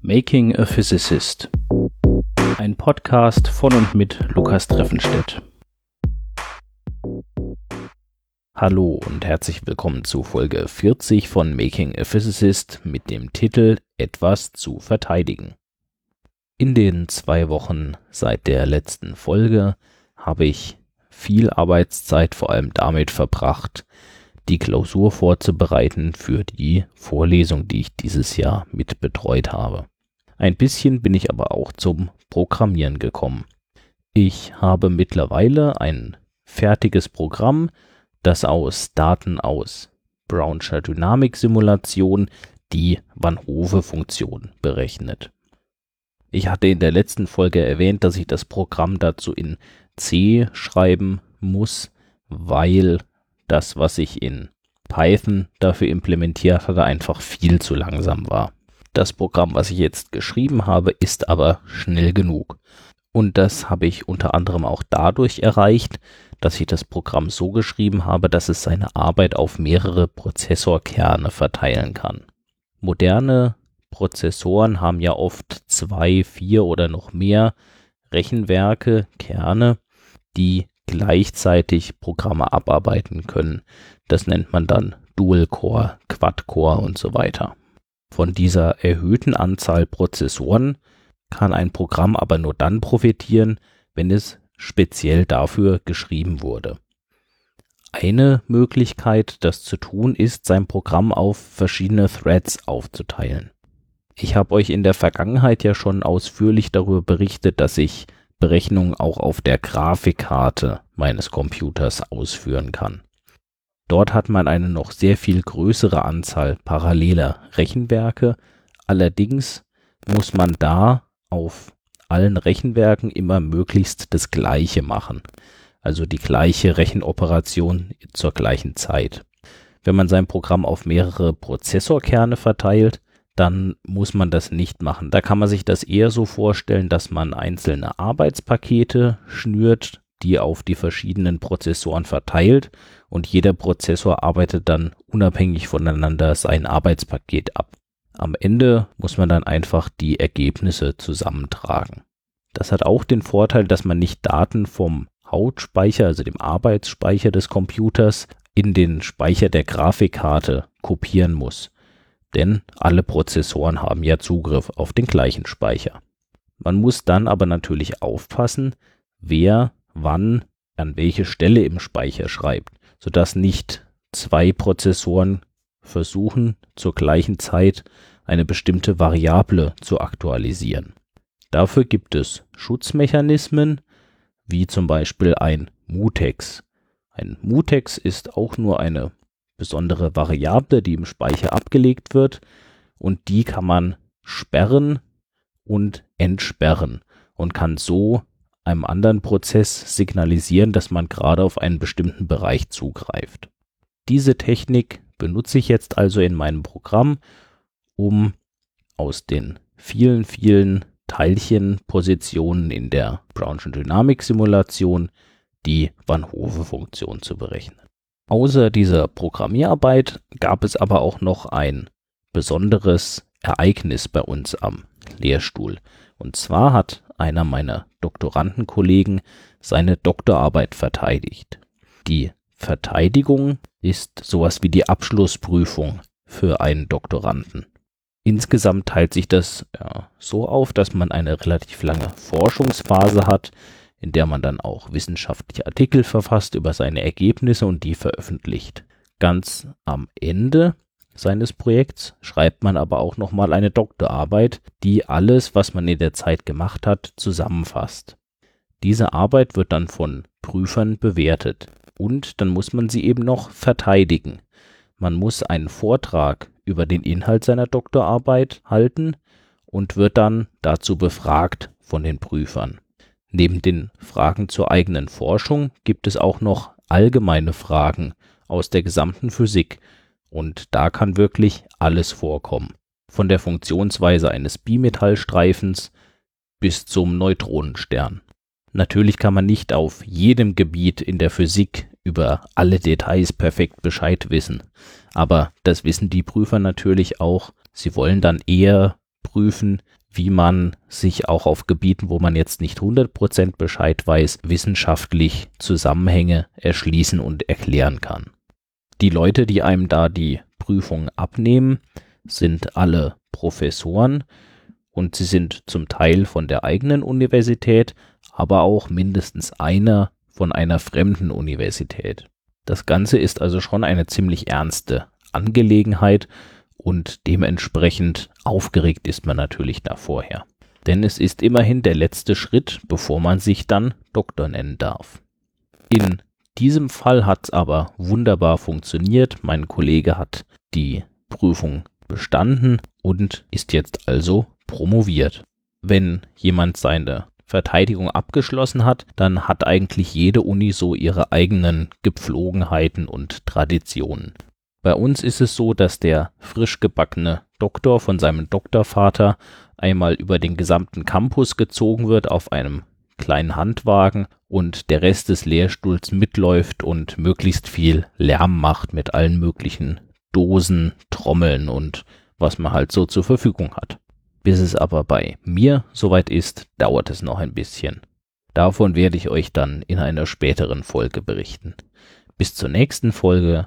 Making a Physicist. Ein Podcast von und mit Lukas Treffenstedt. Hallo und herzlich willkommen zu Folge 40 von Making a Physicist mit dem Titel Etwas zu verteidigen. In den zwei Wochen seit der letzten Folge habe ich viel Arbeitszeit vor allem damit verbracht, die Klausur vorzubereiten für die Vorlesung, die ich dieses Jahr mit betreut habe. Ein bisschen bin ich aber auch zum Programmieren gekommen. Ich habe mittlerweile ein fertiges Programm, das aus Daten aus Brownscher Dynamiksimulation die Van Hove-Funktion berechnet. Ich hatte in der letzten Folge erwähnt, dass ich das Programm dazu in C schreiben muss, weil das, was ich in Python dafür implementiert hatte, einfach viel zu langsam war. Das Programm, was ich jetzt geschrieben habe, ist aber schnell genug. Und das habe ich unter anderem auch dadurch erreicht, dass ich das Programm so geschrieben habe, dass es seine Arbeit auf mehrere Prozessorkerne verteilen kann. Moderne Prozessoren haben ja oft zwei, vier oder noch mehr Rechenwerke, Kerne, die gleichzeitig Programme abarbeiten können. Das nennt man dann Dual Core, Quad Core und so weiter. Von dieser erhöhten Anzahl Prozessoren kann ein Programm aber nur dann profitieren, wenn es speziell dafür geschrieben wurde. Eine Möglichkeit, das zu tun, ist, sein Programm auf verschiedene Threads aufzuteilen. Ich habe euch in der Vergangenheit ja schon ausführlich darüber berichtet, dass ich Berechnungen auch auf der Grafikkarte meines Computers ausführen kann. Dort hat man eine noch sehr viel größere Anzahl paralleler Rechenwerke, allerdings muss man da auf allen Rechenwerken immer möglichst das gleiche machen, also die gleiche Rechenoperation zur gleichen Zeit. Wenn man sein Programm auf mehrere Prozessorkerne verteilt, dann muss man das nicht machen. Da kann man sich das eher so vorstellen, dass man einzelne Arbeitspakete schnürt, die auf die verschiedenen Prozessoren verteilt und jeder Prozessor arbeitet dann unabhängig voneinander sein Arbeitspaket ab. Am Ende muss man dann einfach die Ergebnisse zusammentragen. Das hat auch den Vorteil, dass man nicht Daten vom Hauptspeicher, also dem Arbeitsspeicher des Computers, in den Speicher der Grafikkarte kopieren muss denn alle Prozessoren haben ja Zugriff auf den gleichen Speicher. Man muss dann aber natürlich aufpassen, wer wann an welche Stelle im Speicher schreibt, sodass nicht zwei Prozessoren versuchen zur gleichen Zeit eine bestimmte Variable zu aktualisieren. Dafür gibt es Schutzmechanismen, wie zum Beispiel ein Mutex. Ein Mutex ist auch nur eine besondere Variable, die im Speicher abgelegt wird und die kann man sperren und entsperren und kann so einem anderen Prozess signalisieren, dass man gerade auf einen bestimmten Bereich zugreift. Diese Technik benutze ich jetzt also in meinem Programm, um aus den vielen, vielen Teilchenpositionen in der Brownschen Dynamik-Simulation die Van Hove-Funktion zu berechnen. Außer dieser Programmierarbeit gab es aber auch noch ein besonderes Ereignis bei uns am Lehrstuhl. Und zwar hat einer meiner Doktorandenkollegen seine Doktorarbeit verteidigt. Die Verteidigung ist sowas wie die Abschlussprüfung für einen Doktoranden. Insgesamt teilt sich das ja, so auf, dass man eine relativ lange Forschungsphase hat, in der man dann auch wissenschaftliche Artikel verfasst über seine Ergebnisse und die veröffentlicht. Ganz am Ende seines Projekts schreibt man aber auch nochmal eine Doktorarbeit, die alles, was man in der Zeit gemacht hat, zusammenfasst. Diese Arbeit wird dann von Prüfern bewertet und dann muss man sie eben noch verteidigen. Man muss einen Vortrag über den Inhalt seiner Doktorarbeit halten und wird dann dazu befragt von den Prüfern. Neben den Fragen zur eigenen Forschung gibt es auch noch allgemeine Fragen aus der gesamten Physik und da kann wirklich alles vorkommen. Von der Funktionsweise eines Bimetallstreifens bis zum Neutronenstern. Natürlich kann man nicht auf jedem Gebiet in der Physik über alle Details perfekt Bescheid wissen, aber das wissen die Prüfer natürlich auch. Sie wollen dann eher prüfen, wie man sich auch auf Gebieten, wo man jetzt nicht 100% Bescheid weiß, wissenschaftlich Zusammenhänge erschließen und erklären kann. Die Leute, die einem da die Prüfung abnehmen, sind alle Professoren und sie sind zum Teil von der eigenen Universität, aber auch mindestens einer von einer fremden Universität. Das Ganze ist also schon eine ziemlich ernste Angelegenheit und dementsprechend aufgeregt ist man natürlich da vorher. Denn es ist immerhin der letzte Schritt, bevor man sich dann Doktor nennen darf. In diesem Fall hat es aber wunderbar funktioniert. Mein Kollege hat die Prüfung bestanden und ist jetzt also promoviert. Wenn jemand seine Verteidigung abgeschlossen hat, dann hat eigentlich jede Uni so ihre eigenen Gepflogenheiten und Traditionen. Bei uns ist es so, dass der frisch gebackene Doktor von seinem Doktorvater einmal über den gesamten Campus gezogen wird auf einem kleinen Handwagen und der Rest des Lehrstuhls mitläuft und möglichst viel Lärm macht mit allen möglichen Dosen, Trommeln und was man halt so zur Verfügung hat. Bis es aber bei mir soweit ist, dauert es noch ein bisschen. Davon werde ich euch dann in einer späteren Folge berichten. Bis zur nächsten Folge